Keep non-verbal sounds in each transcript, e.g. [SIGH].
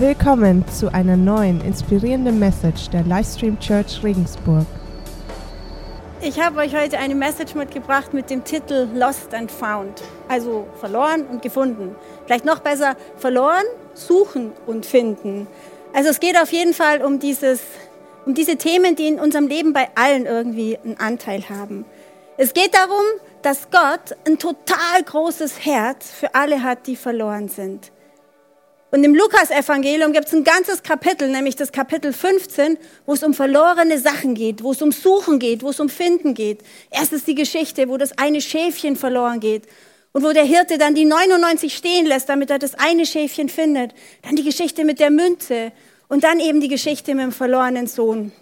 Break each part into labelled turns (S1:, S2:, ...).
S1: Willkommen zu einer neuen inspirierenden Message der Livestream Church Regensburg.
S2: Ich habe euch heute eine Message mitgebracht mit dem Titel Lost and Found, also verloren und gefunden. Vielleicht noch besser, verloren, suchen und finden. Also es geht auf jeden Fall um, dieses, um diese Themen, die in unserem Leben bei allen irgendwie einen Anteil haben. Es geht darum, dass Gott ein total großes Herz für alle hat, die verloren sind. Und im Lukas-Evangelium gibt es ein ganzes Kapitel, nämlich das Kapitel 15, wo es um verlorene Sachen geht, wo es um Suchen geht, wo es um Finden geht. Erst ist die Geschichte, wo das eine Schäfchen verloren geht und wo der Hirte dann die 99 stehen lässt, damit er das eine Schäfchen findet. Dann die Geschichte mit der Münze und dann eben die Geschichte mit dem verlorenen Sohn.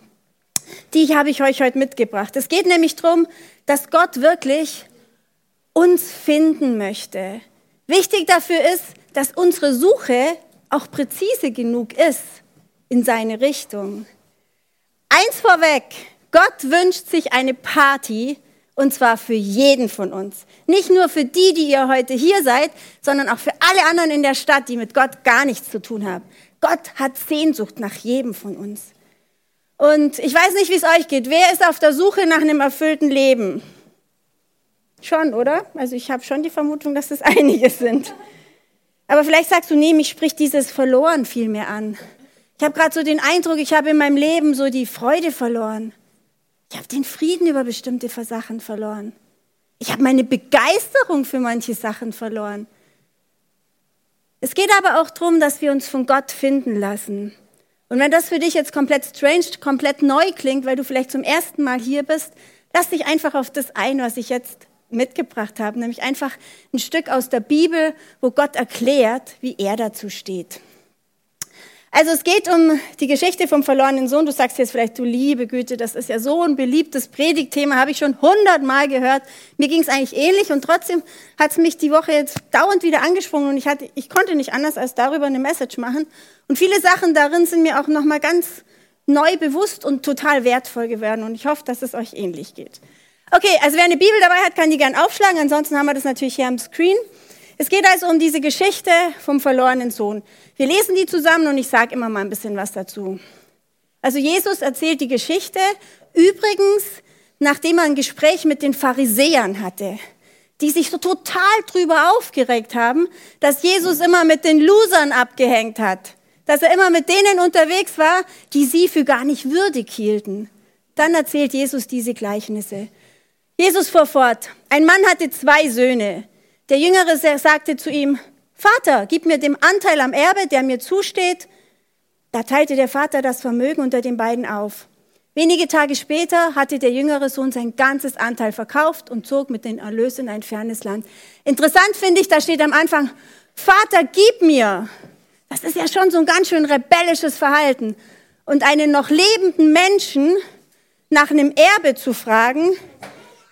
S2: Die habe ich euch heute mitgebracht. Es geht nämlich darum, dass Gott wirklich uns finden möchte. Wichtig dafür ist, dass unsere Suche auch präzise genug ist in seine Richtung. Eins vorweg, Gott wünscht sich eine Party und zwar für jeden von uns. Nicht nur für die, die ihr heute hier seid, sondern auch für alle anderen in der Stadt, die mit Gott gar nichts zu tun haben. Gott hat Sehnsucht nach jedem von uns. Und ich weiß nicht, wie es euch geht. Wer ist auf der Suche nach einem erfüllten Leben? Schon, oder? Also ich habe schon die Vermutung, dass es [LAUGHS] einige sind. Aber vielleicht sagst du, nee, mich spricht dieses Verloren viel mehr an. Ich habe gerade so den Eindruck, ich habe in meinem Leben so die Freude verloren. Ich habe den Frieden über bestimmte Sachen verloren. Ich habe meine Begeisterung für manche Sachen verloren. Es geht aber auch darum, dass wir uns von Gott finden lassen. Und wenn das für dich jetzt komplett strange, komplett neu klingt, weil du vielleicht zum ersten Mal hier bist, lass dich einfach auf das ein, was ich jetzt mitgebracht habe, nämlich einfach ein Stück aus der Bibel, wo Gott erklärt, wie er dazu steht. Also es geht um die Geschichte vom verlorenen Sohn. Du sagst jetzt vielleicht, du liebe Güte, das ist ja so ein beliebtes Predigtthema, habe ich schon hundertmal gehört. Mir ging es eigentlich ähnlich und trotzdem hat es mich die Woche jetzt dauernd wieder angesprungen und ich, hatte, ich konnte nicht anders als darüber eine Message machen. Und viele Sachen darin sind mir auch nochmal ganz neu bewusst und total wertvoll geworden und ich hoffe, dass es euch ähnlich geht. Okay, also wer eine Bibel dabei hat, kann die gern aufschlagen. Ansonsten haben wir das natürlich hier am Screen. Es geht also um diese Geschichte vom verlorenen Sohn. Wir lesen die zusammen und ich sage immer mal ein bisschen was dazu. Also Jesus erzählt die Geschichte übrigens, nachdem er ein Gespräch mit den Pharisäern hatte, die sich so total drüber aufgeregt haben, dass Jesus immer mit den Losern abgehängt hat, dass er immer mit denen unterwegs war, die sie für gar nicht würdig hielten. Dann erzählt Jesus diese Gleichnisse. Jesus fuhr fort. Ein Mann hatte zwei Söhne. Der Jüngere sagte zu ihm, Vater, gib mir den Anteil am Erbe, der mir zusteht. Da teilte der Vater das Vermögen unter den beiden auf. Wenige Tage später hatte der jüngere Sohn sein ganzes Anteil verkauft und zog mit den Erlös in ein fernes Land. Interessant finde ich, da steht am Anfang, Vater, gib mir. Das ist ja schon so ein ganz schön rebellisches Verhalten. Und einen noch lebenden Menschen nach einem Erbe zu fragen,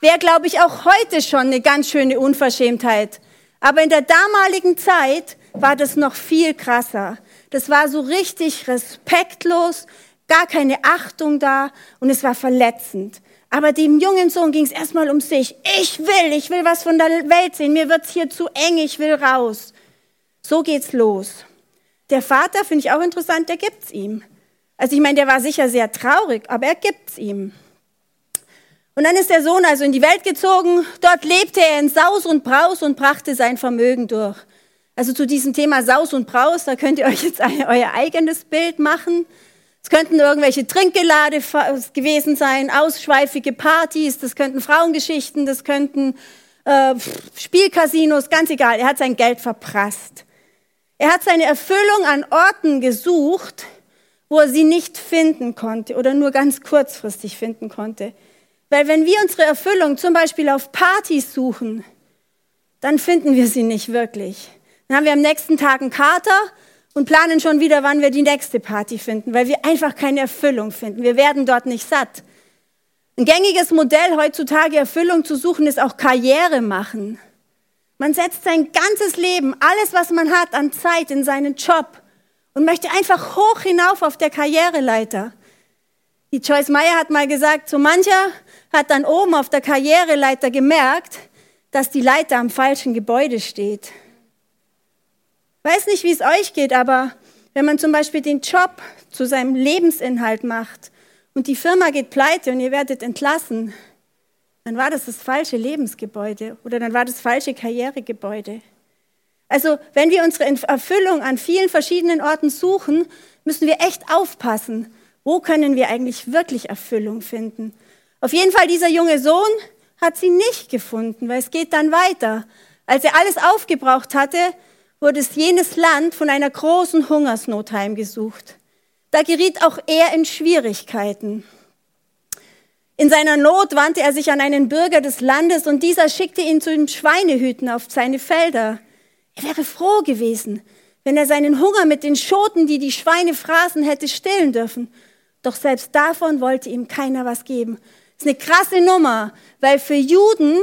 S2: wäre, glaube ich, auch heute schon eine ganz schöne Unverschämtheit. Aber in der damaligen Zeit war das noch viel krasser. Das war so richtig respektlos, gar keine Achtung da und es war verletzend. Aber dem jungen Sohn ging es erstmal um sich. Ich will, ich will was von der Welt sehen. Mir wird's hier zu eng, ich will raus. So geht's los. Der Vater finde ich auch interessant, der gibt's ihm. Also ich meine, der war sicher sehr traurig, aber er gibt's ihm. Und dann ist der Sohn also in die Welt gezogen. Dort lebte er in Saus und Braus und brachte sein Vermögen durch. Also zu diesem Thema Saus und Braus, da könnt ihr euch jetzt euer eigenes Bild machen. Es könnten irgendwelche Trinkgelade gewesen sein, ausschweifige Partys, das könnten Frauengeschichten, das könnten äh, Spielcasinos, ganz egal. Er hat sein Geld verprasst. Er hat seine Erfüllung an Orten gesucht, wo er sie nicht finden konnte oder nur ganz kurzfristig finden konnte. Weil wenn wir unsere Erfüllung zum Beispiel auf Partys suchen, dann finden wir sie nicht wirklich. Dann haben wir am nächsten Tag einen Kater und planen schon wieder, wann wir die nächste Party finden, weil wir einfach keine Erfüllung finden. Wir werden dort nicht satt. Ein gängiges Modell heutzutage Erfüllung zu suchen ist auch Karriere machen. Man setzt sein ganzes Leben, alles was man hat an Zeit in seinen Job und möchte einfach hoch hinauf auf der Karriereleiter. Die Joyce Meyer hat mal gesagt, so mancher hat dann oben auf der Karriereleiter gemerkt, dass die Leiter am falschen Gebäude steht. Weiß nicht, wie es euch geht, aber Wenn man zum Beispiel den Job zu seinem Lebensinhalt macht und die Firma geht pleite und ihr werdet entlassen, dann war das das falsche Lebensgebäude oder dann war das falsche Karrieregebäude. Also wenn wir unsere Erfüllung an vielen verschiedenen Orten suchen, müssen wir echt aufpassen, wo können wir eigentlich wirklich Erfüllung finden. Auf jeden Fall, dieser junge Sohn hat sie nicht gefunden, weil es geht dann weiter. Als er alles aufgebraucht hatte, wurde es jenes Land von einer großen Hungersnot heimgesucht. Da geriet auch er in Schwierigkeiten. In seiner Not wandte er sich an einen Bürger des Landes und dieser schickte ihn zu den Schweinehüten auf seine Felder. Er wäre froh gewesen, wenn er seinen Hunger mit den Schoten, die die Schweine fraßen, hätte stillen dürfen. Doch selbst davon wollte ihm keiner was geben. Das ist eine krasse Nummer, weil für Juden,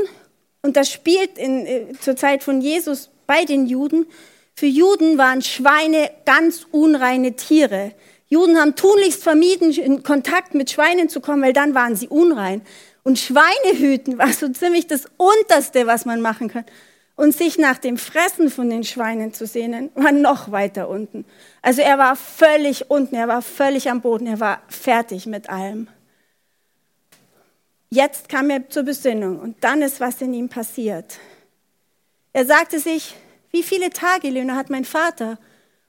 S2: und das spielt in, äh, zur Zeit von Jesus bei den Juden, für Juden waren Schweine ganz unreine Tiere. Juden haben tunlichst vermieden, in Kontakt mit Schweinen zu kommen, weil dann waren sie unrein. Und Schweinehüten [LAUGHS] war so ziemlich das Unterste, was man machen kann. Und sich nach dem Fressen von den Schweinen zu sehnen, war noch weiter unten. Also er war völlig unten, er war völlig am Boden, er war fertig mit allem. Jetzt kam er zur Besinnung und dann ist was in ihm passiert. Er sagte sich, wie viele Tagelöhne hat mein Vater?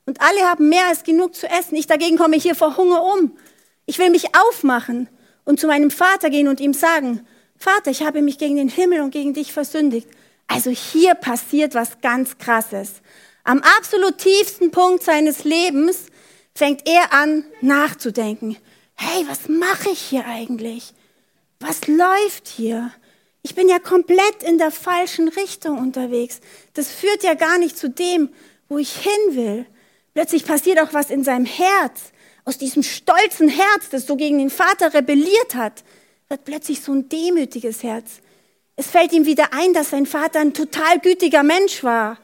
S2: Und alle haben mehr als genug zu essen. Ich dagegen komme hier vor Hunger um. Ich will mich aufmachen und zu meinem Vater gehen und ihm sagen, Vater, ich habe mich gegen den Himmel und gegen dich versündigt. Also hier passiert was ganz Krasses. Am absolut tiefsten Punkt seines Lebens fängt er an nachzudenken. Hey, was mache ich hier eigentlich? Was läuft hier? Ich bin ja komplett in der falschen Richtung unterwegs. Das führt ja gar nicht zu dem, wo ich hin will. Plötzlich passiert auch was in seinem Herz. Aus diesem stolzen Herz, das so gegen den Vater rebelliert hat, wird plötzlich so ein demütiges Herz. Es fällt ihm wieder ein, dass sein Vater ein total gütiger Mensch war.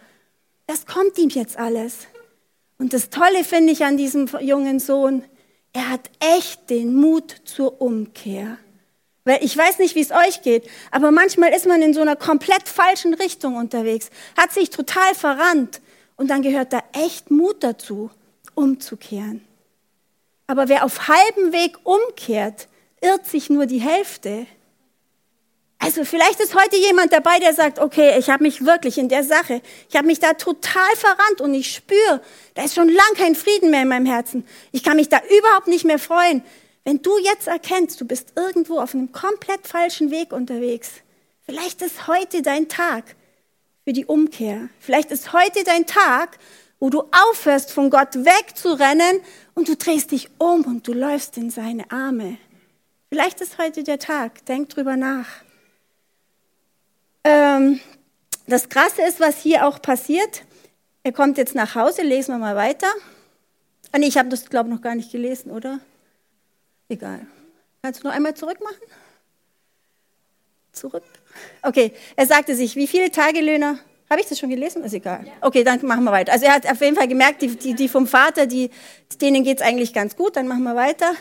S2: Das kommt ihm jetzt alles. Und das Tolle finde ich an diesem jungen Sohn, er hat echt den Mut zur Umkehr. Weil ich weiß nicht, wie es euch geht, aber manchmal ist man in so einer komplett falschen Richtung unterwegs, hat sich total verrannt und dann gehört da echt Mut dazu, umzukehren. Aber wer auf halbem Weg umkehrt, irrt sich nur die Hälfte. Also vielleicht ist heute jemand dabei, der sagt, okay, ich habe mich wirklich in der Sache, ich habe mich da total verrannt und ich spüre, da ist schon lang kein Frieden mehr in meinem Herzen. Ich kann mich da überhaupt nicht mehr freuen. Wenn du jetzt erkennst, du bist irgendwo auf einem komplett falschen Weg unterwegs, vielleicht ist heute dein Tag für die Umkehr. Vielleicht ist heute dein Tag, wo du aufhörst, von Gott wegzurennen und du drehst dich um und du läufst in seine Arme. Vielleicht ist heute der Tag. Denk drüber nach. Ähm, das Krasse ist, was hier auch passiert. Er kommt jetzt nach Hause, lesen wir mal weiter. Ah, nee, ich habe das, glaube ich, noch gar nicht gelesen, oder? Egal. Kannst du noch einmal zurück machen? Zurück. Okay, er sagte sich, wie viele Tagelöhner, habe ich das schon gelesen? Ist egal. Okay, dann machen wir weiter. Also er hat auf jeden Fall gemerkt, die, die, die vom Vater, die, denen geht es eigentlich ganz gut, dann machen wir weiter.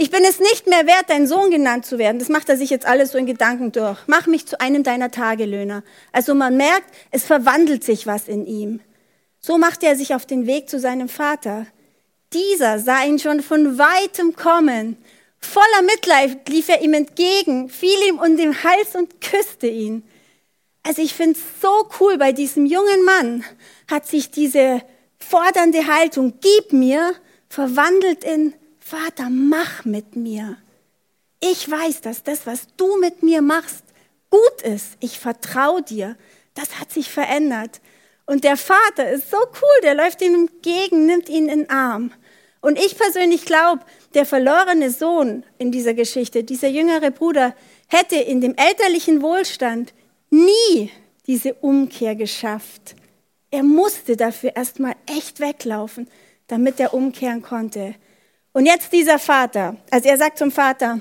S2: Ich bin es nicht mehr wert, dein Sohn genannt zu werden. Das macht er sich jetzt alles so in Gedanken durch. Mach mich zu einem deiner Tagelöhner. Also man merkt, es verwandelt sich was in ihm. So machte er sich auf den Weg zu seinem Vater. Dieser sah ihn schon von weitem kommen. Voller Mitleid lief er ihm entgegen, fiel ihm um den Hals und küsste ihn. Also ich finde es so cool, bei diesem jungen Mann hat sich diese fordernde Haltung, gib mir, verwandelt in, Vater, mach mit mir. Ich weiß, dass das, was du mit mir machst, gut ist. Ich vertraue dir. Das hat sich verändert. Und der Vater ist so cool, der läuft ihm entgegen, nimmt ihn in den Arm. Und ich persönlich glaube, der verlorene Sohn in dieser Geschichte, dieser jüngere Bruder, hätte in dem elterlichen Wohlstand nie diese Umkehr geschafft. Er musste dafür erstmal echt weglaufen, damit er umkehren konnte. Und jetzt dieser Vater, also er sagt zum Vater,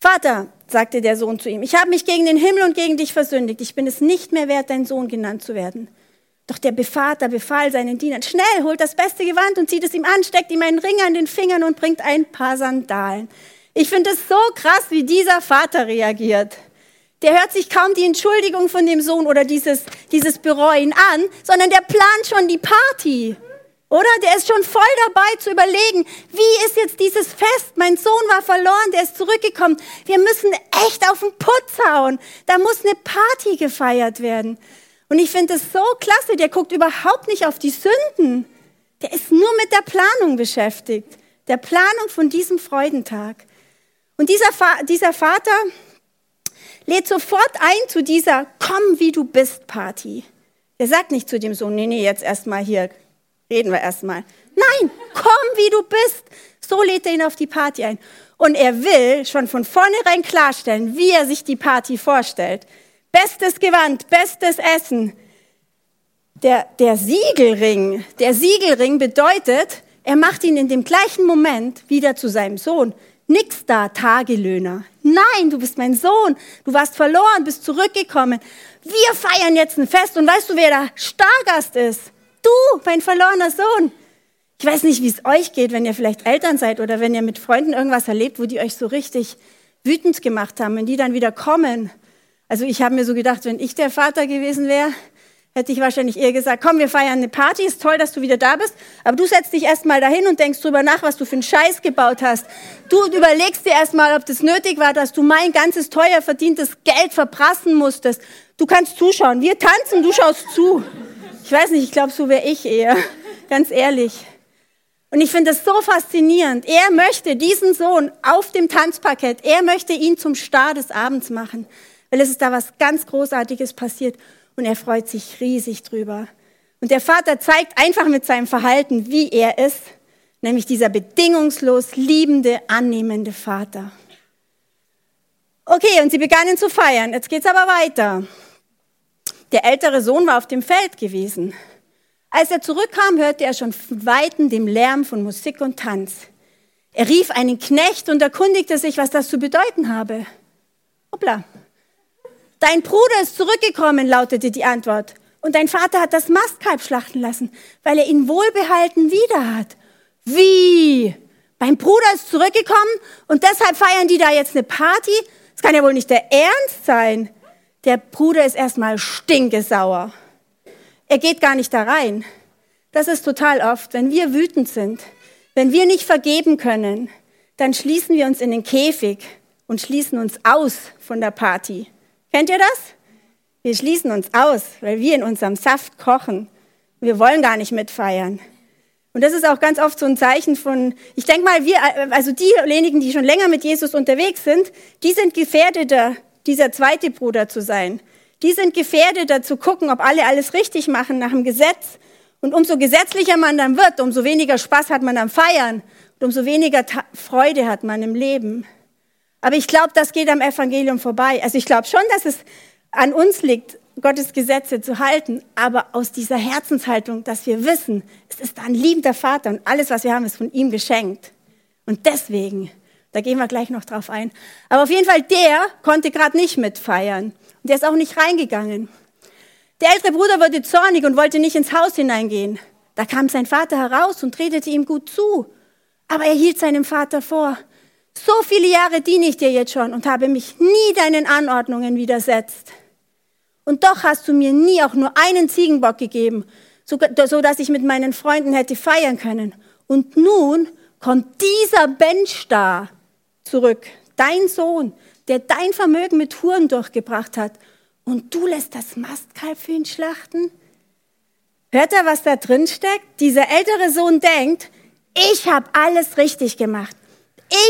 S2: Vater, sagte der Sohn zu ihm, ich habe mich gegen den Himmel und gegen dich versündigt. Ich bin es nicht mehr wert, dein Sohn genannt zu werden. Doch der Vater befahl seinen Dienern, schnell, holt das beste Gewand und zieht es ihm an, steckt ihm einen Ring an den Fingern und bringt ein paar Sandalen. Ich finde es so krass, wie dieser Vater reagiert. Der hört sich kaum die Entschuldigung von dem Sohn oder dieses, dieses Bereuen an, sondern der plant schon die Party. Oder der ist schon voll dabei zu überlegen, wie ist jetzt dieses Fest? Mein Sohn war verloren, der ist zurückgekommen. Wir müssen echt auf den Putz hauen. Da muss eine Party gefeiert werden. Und ich finde es so klasse, der guckt überhaupt nicht auf die Sünden. Der ist nur mit der Planung beschäftigt. Der Planung von diesem Freudentag. Und dieser, Va dieser Vater lädt sofort ein zu dieser Komm, wie du bist Party. Er sagt nicht zu dem Sohn, nee, nee, jetzt erstmal hier, reden wir erstmal. Nein, komm, wie du bist. So lädt er ihn auf die Party ein. Und er will schon von vornherein klarstellen, wie er sich die Party vorstellt. Bestes Gewand, bestes Essen. Der, der Siegelring, der Siegelring bedeutet, er macht ihn in dem gleichen Moment wieder zu seinem Sohn. Nix da, Tagelöhner. Nein, du bist mein Sohn. Du warst verloren, bist zurückgekommen. Wir feiern jetzt ein Fest und weißt du, wer der Stargast ist? Du, mein verlorener Sohn. Ich weiß nicht, wie es euch geht, wenn ihr vielleicht Eltern seid oder wenn ihr mit Freunden irgendwas erlebt, wo die euch so richtig wütend gemacht haben, wenn die dann wieder kommen. Also ich habe mir so gedacht, wenn ich der Vater gewesen wäre, hätte ich wahrscheinlich eher gesagt, komm, wir feiern eine Party, ist toll, dass du wieder da bist, aber du setzt dich erstmal dahin und denkst drüber nach, was du für einen Scheiß gebaut hast. Du überlegst dir erstmal, ob das nötig war, dass du mein ganzes teuer verdientes Geld verprassen musstest. Du kannst zuschauen, wir tanzen, du schaust zu. Ich weiß nicht, ich glaube, so wäre ich eher, [LAUGHS] ganz ehrlich. Und ich finde es so faszinierend. Er möchte diesen Sohn auf dem Tanzparkett, er möchte ihn zum Star des Abends machen, weil es ist da was ganz Großartiges passiert und er freut sich riesig drüber. Und der Vater zeigt einfach mit seinem Verhalten, wie er ist, nämlich dieser bedingungslos liebende, annehmende Vater. Okay, und sie begannen zu feiern. Jetzt geht's aber weiter. Der ältere Sohn war auf dem Feld gewesen. Als er zurückkam, hörte er schon von Weitem den Lärm von Musik und Tanz. Er rief einen Knecht und erkundigte sich, was das zu bedeuten habe. Hoppla. Dein Bruder ist zurückgekommen, lautete die Antwort. Und dein Vater hat das Mastkalb schlachten lassen, weil er ihn wohlbehalten wieder hat. Wie? Mein Bruder ist zurückgekommen und deshalb feiern die da jetzt eine Party? Das kann ja wohl nicht der Ernst sein. Der Bruder ist erstmal stinkesauer. Er geht gar nicht da rein. Das ist total oft, wenn wir wütend sind, wenn wir nicht vergeben können, dann schließen wir uns in den Käfig und schließen uns aus von der Party. Kennt ihr das? Wir schließen uns aus, weil wir in unserem Saft kochen. Wir wollen gar nicht mitfeiern. Und das ist auch ganz oft so ein Zeichen von, ich denke mal, wir, also diejenigen, die schon länger mit Jesus unterwegs sind, die sind gefährdeter dieser zweite Bruder zu sein. Die sind gefährdet, da zu gucken, ob alle alles richtig machen nach dem Gesetz. Und umso gesetzlicher man dann wird, umso weniger Spaß hat man am Feiern und umso weniger Ta Freude hat man im Leben. Aber ich glaube, das geht am Evangelium vorbei. Also ich glaube schon, dass es an uns liegt, Gottes Gesetze zu halten, aber aus dieser Herzenshaltung, dass wir wissen, es ist ein liebender Vater und alles, was wir haben, ist von ihm geschenkt. Und deswegen da gehen wir gleich noch drauf ein. Aber auf jeden Fall, der konnte gerade nicht mitfeiern. Und der ist auch nicht reingegangen. Der ältere Bruder wurde zornig und wollte nicht ins Haus hineingehen. Da kam sein Vater heraus und redete ihm gut zu. Aber er hielt seinem Vater vor, so viele Jahre diene ich dir jetzt schon und habe mich nie deinen Anordnungen widersetzt. Und doch hast du mir nie auch nur einen Ziegenbock gegeben, so dass ich mit meinen Freunden hätte feiern können. Und nun kommt dieser Mensch da, zurück. Dein Sohn, der dein Vermögen mit Huren durchgebracht hat. Und du lässt das Mastkalb für ihn schlachten? Hört er, was da drin steckt? Dieser ältere Sohn denkt, ich habe alles richtig gemacht.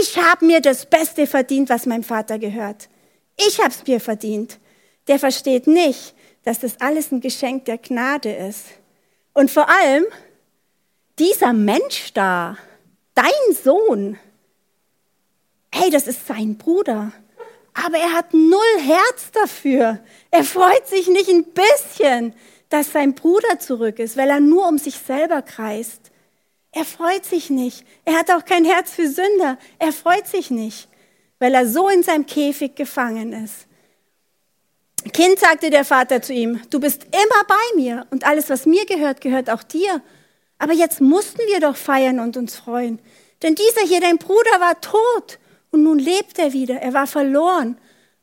S2: Ich habe mir das Beste verdient, was meinem Vater gehört. Ich habe es mir verdient. Der versteht nicht, dass das alles ein Geschenk der Gnade ist. Und vor allem, dieser Mensch da, dein Sohn, hey, das ist sein Bruder. Aber er hat null Herz dafür. Er freut sich nicht ein bisschen, dass sein Bruder zurück ist, weil er nur um sich selber kreist. Er freut sich nicht. Er hat auch kein Herz für Sünder. Er freut sich nicht, weil er so in seinem Käfig gefangen ist. Kind, sagte der Vater zu ihm, du bist immer bei mir und alles, was mir gehört, gehört auch dir. Aber jetzt mussten wir doch feiern und uns freuen. Denn dieser hier, dein Bruder, war tot und nun lebt er wieder. Er war verloren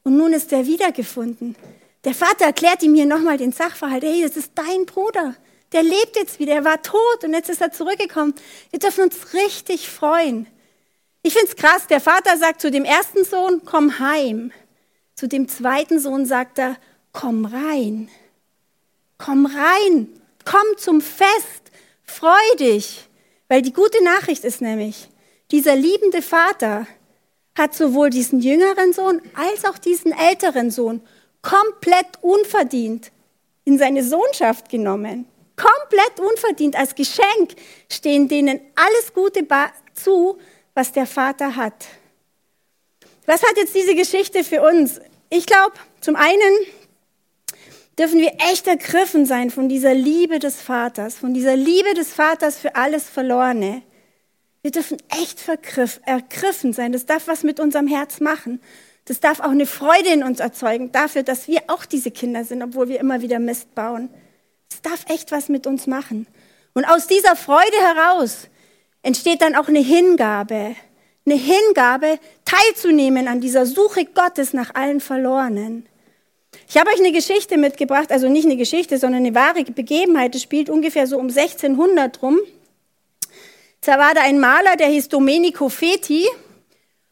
S2: und nun ist er wiedergefunden. Der Vater erklärt ihm hier nochmal den Sachverhalt. Hey, das ist dein Bruder. der lebt jetzt wieder. Er war tot und jetzt ist er zurückgekommen. Wir dürfen uns richtig freuen. Ich finde es krass, der Vater sagt zu dem ersten Sohn, komm heim. Zu dem zweiten Sohn sagt er, komm rein. Komm rein. Komm zum Fest. Freu dich. Weil die gute Nachricht ist nämlich, dieser liebende Vater hat sowohl diesen jüngeren Sohn als auch diesen älteren Sohn komplett unverdient in seine Sohnschaft genommen. Komplett unverdient als Geschenk stehen denen alles Gute zu, was der Vater hat. Was hat jetzt diese Geschichte für uns? Ich glaube, zum einen dürfen wir echt ergriffen sein von dieser Liebe des Vaters, von dieser Liebe des Vaters für alles Verlorene. Wir dürfen echt ergriffen sein. Das darf was mit unserem Herz machen. Das darf auch eine Freude in uns erzeugen, dafür, dass wir auch diese Kinder sind, obwohl wir immer wieder Mist bauen. Das darf echt was mit uns machen. Und aus dieser Freude heraus entsteht dann auch eine Hingabe. Eine Hingabe, teilzunehmen an dieser Suche Gottes nach allen Verlorenen. Ich habe euch eine Geschichte mitgebracht, also nicht eine Geschichte, sondern eine wahre Begebenheit. Es spielt ungefähr so um 1600 rum. Da war da ein Maler, der hieß Domenico Feti.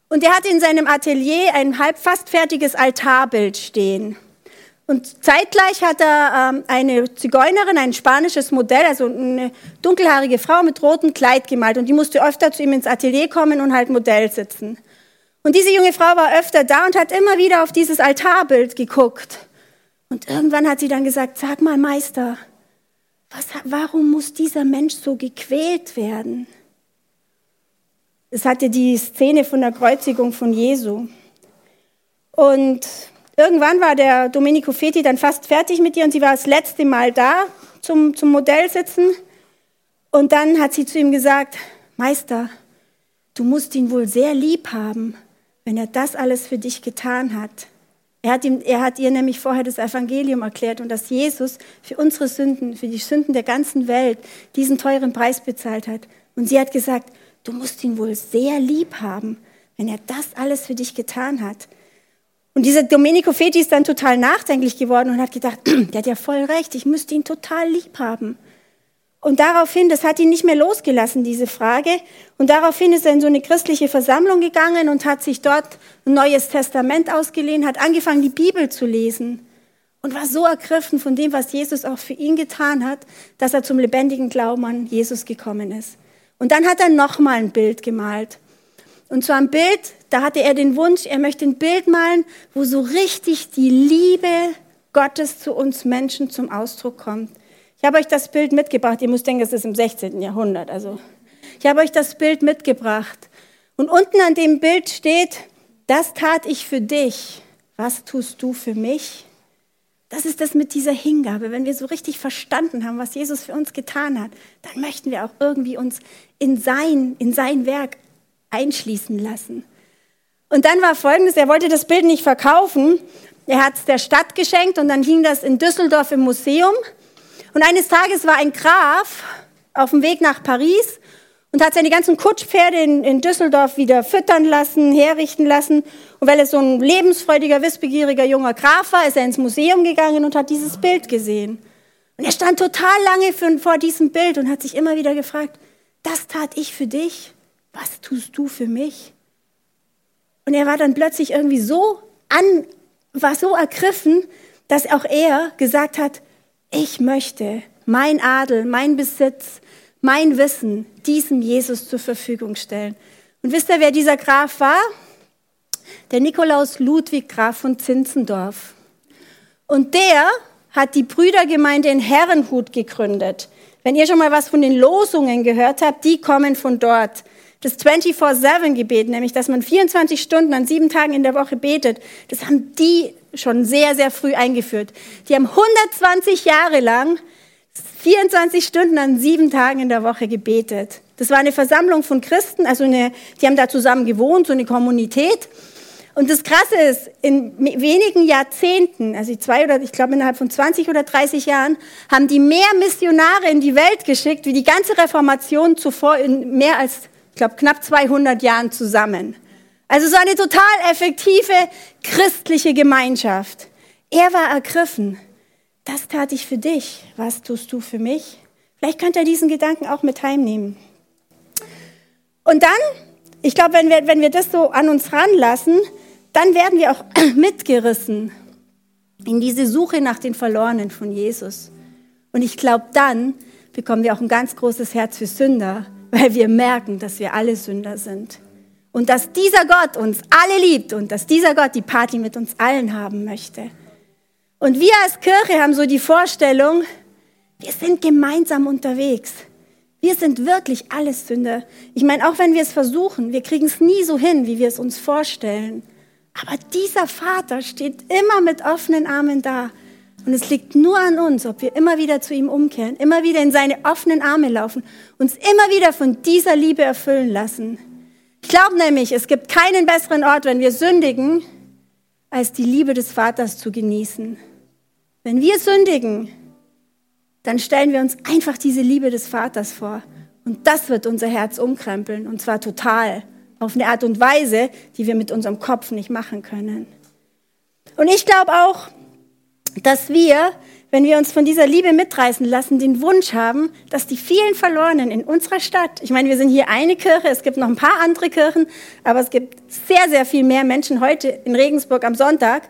S2: Und der hatte in seinem Atelier ein halb fast fertiges Altarbild stehen. Und zeitgleich hat er ähm, eine Zigeunerin, ein spanisches Modell, also eine dunkelhaarige Frau mit rotem Kleid gemalt. Und die musste öfter zu ihm ins Atelier kommen und halt Modell sitzen. Und diese junge Frau war öfter da und hat immer wieder auf dieses Altarbild geguckt. Und irgendwann hat sie dann gesagt, sag mal Meister, was, warum muss dieser Mensch so gequält werden? Es hatte die Szene von der Kreuzigung von Jesu. Und irgendwann war der Domenico Feti dann fast fertig mit ihr und sie war das letzte Mal da zum, zum Modell sitzen. Und dann hat sie zu ihm gesagt, Meister, du musst ihn wohl sehr lieb haben, wenn er das alles für dich getan hat. Er hat, ihm, er hat ihr nämlich vorher das Evangelium erklärt und dass Jesus für unsere Sünden, für die Sünden der ganzen Welt diesen teuren Preis bezahlt hat. Und sie hat gesagt, du musst ihn wohl sehr lieb haben, wenn er das alles für dich getan hat. Und dieser Domenico Feti ist dann total nachdenklich geworden und hat gedacht, [CLEARS THROAT] der hat ja voll recht, ich müsste ihn total lieb haben. Und daraufhin, das hat ihn nicht mehr losgelassen, diese Frage. Und daraufhin ist er in so eine christliche Versammlung gegangen und hat sich dort ein neues Testament ausgeliehen, hat angefangen, die Bibel zu lesen und war so ergriffen von dem, was Jesus auch für ihn getan hat, dass er zum lebendigen Glauben an Jesus gekommen ist. Und dann hat er nochmal ein Bild gemalt. Und zwar ein Bild, da hatte er den Wunsch, er möchte ein Bild malen, wo so richtig die Liebe Gottes zu uns Menschen zum Ausdruck kommt. Ich habe euch das Bild mitgebracht. Ihr müsst denken, es ist im 16. Jahrhundert. Also, ich habe euch das Bild mitgebracht. Und unten an dem Bild steht, das tat ich für dich. Was tust du für mich? Das ist das mit dieser Hingabe. Wenn wir so richtig verstanden haben, was Jesus für uns getan hat, dann möchten wir auch irgendwie uns in sein, in sein Werk einschließen lassen. Und dann war Folgendes, er wollte das Bild nicht verkaufen. Er hat es der Stadt geschenkt und dann hing das in Düsseldorf im Museum. Und eines Tages war ein Graf auf dem Weg nach Paris und hat seine ganzen Kutschpferde in, in Düsseldorf wieder füttern lassen, herrichten lassen. Und weil er so ein lebensfreudiger, wissbegieriger junger Graf war, ist er ins Museum gegangen und hat dieses Bild gesehen. Und er stand total lange für, vor diesem Bild und hat sich immer wieder gefragt, das tat ich für dich, was tust du für mich? Und er war dann plötzlich irgendwie so an, war so ergriffen, dass auch er gesagt hat, ich möchte mein Adel, mein Besitz, mein Wissen diesem Jesus zur Verfügung stellen. Und wisst ihr, wer dieser Graf war? Der Nikolaus Ludwig Graf von Zinzendorf. Und der hat die Brüdergemeinde in Herrenhut gegründet. Wenn ihr schon mal was von den Losungen gehört habt, die kommen von dort. Das 24-7-Gebet, nämlich dass man 24 Stunden an sieben Tagen in der Woche betet, das haben die schon sehr, sehr früh eingeführt. Die haben 120 Jahre lang 24 Stunden an sieben Tagen in der Woche gebetet. Das war eine Versammlung von Christen, also eine, die haben da zusammen gewohnt, so eine Kommunität. Und das Krasse ist, in wenigen Jahrzehnten, also zwei oder ich glaube innerhalb von 20 oder 30 Jahren, haben die mehr Missionare in die Welt geschickt, wie die ganze Reformation zuvor in mehr als, ich glaube, knapp 200 Jahren zusammen. Also so eine total effektive christliche Gemeinschaft. Er war ergriffen. Das tat ich für dich. Was tust du für mich? Vielleicht könnt ihr diesen Gedanken auch mit heimnehmen. Und dann, ich glaube, wenn wir, wenn wir das so an uns ranlassen, dann werden wir auch [CLEARS THROAT] mitgerissen in diese Suche nach den Verlorenen von Jesus. Und ich glaube, dann bekommen wir auch ein ganz großes Herz für Sünder, weil wir merken, dass wir alle Sünder sind. Und dass dieser Gott uns alle liebt und dass dieser Gott die Party mit uns allen haben möchte. Und wir als Kirche haben so die Vorstellung, wir sind gemeinsam unterwegs. Wir sind wirklich alles Sünder. Ich meine, auch wenn wir es versuchen, wir kriegen es nie so hin, wie wir es uns vorstellen. Aber dieser Vater steht immer mit offenen Armen da. Und es liegt nur an uns, ob wir immer wieder zu ihm umkehren, immer wieder in seine offenen Arme laufen, uns immer wieder von dieser Liebe erfüllen lassen. Ich glaube nämlich, es gibt keinen besseren Ort, wenn wir sündigen, als die Liebe des Vaters zu genießen. Wenn wir sündigen, dann stellen wir uns einfach diese Liebe des Vaters vor. Und das wird unser Herz umkrempeln, und zwar total auf eine Art und Weise, die wir mit unserem Kopf nicht machen können. Und ich glaube auch, dass wir, wenn wir uns von dieser Liebe mitreißen lassen, den Wunsch haben, dass die vielen Verlorenen in unserer Stadt, ich meine, wir sind hier eine Kirche, es gibt noch ein paar andere Kirchen, aber es gibt sehr, sehr viel mehr Menschen heute in Regensburg am Sonntag,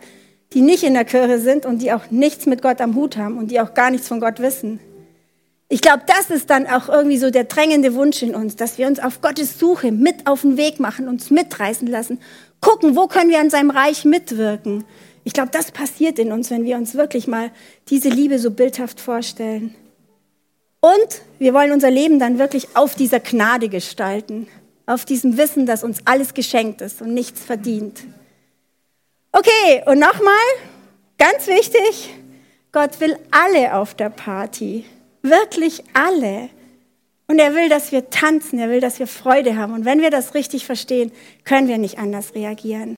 S2: die nicht in der Kirche sind und die auch nichts mit Gott am Hut haben und die auch gar nichts von Gott wissen. Ich glaube, das ist dann auch irgendwie so der drängende Wunsch in uns, dass wir uns auf Gottes Suche mit auf den Weg machen, uns mitreißen lassen, gucken, wo können wir an seinem Reich mitwirken. Ich glaube, das passiert in uns, wenn wir uns wirklich mal diese Liebe so bildhaft vorstellen. Und wir wollen unser Leben dann wirklich auf dieser Gnade gestalten, auf diesem Wissen, dass uns alles geschenkt ist und nichts verdient. Okay, und nochmal, ganz wichtig, Gott will alle auf der Party. Wirklich alle. Und er will, dass wir tanzen, er will, dass wir Freude haben. Und wenn wir das richtig verstehen, können wir nicht anders reagieren.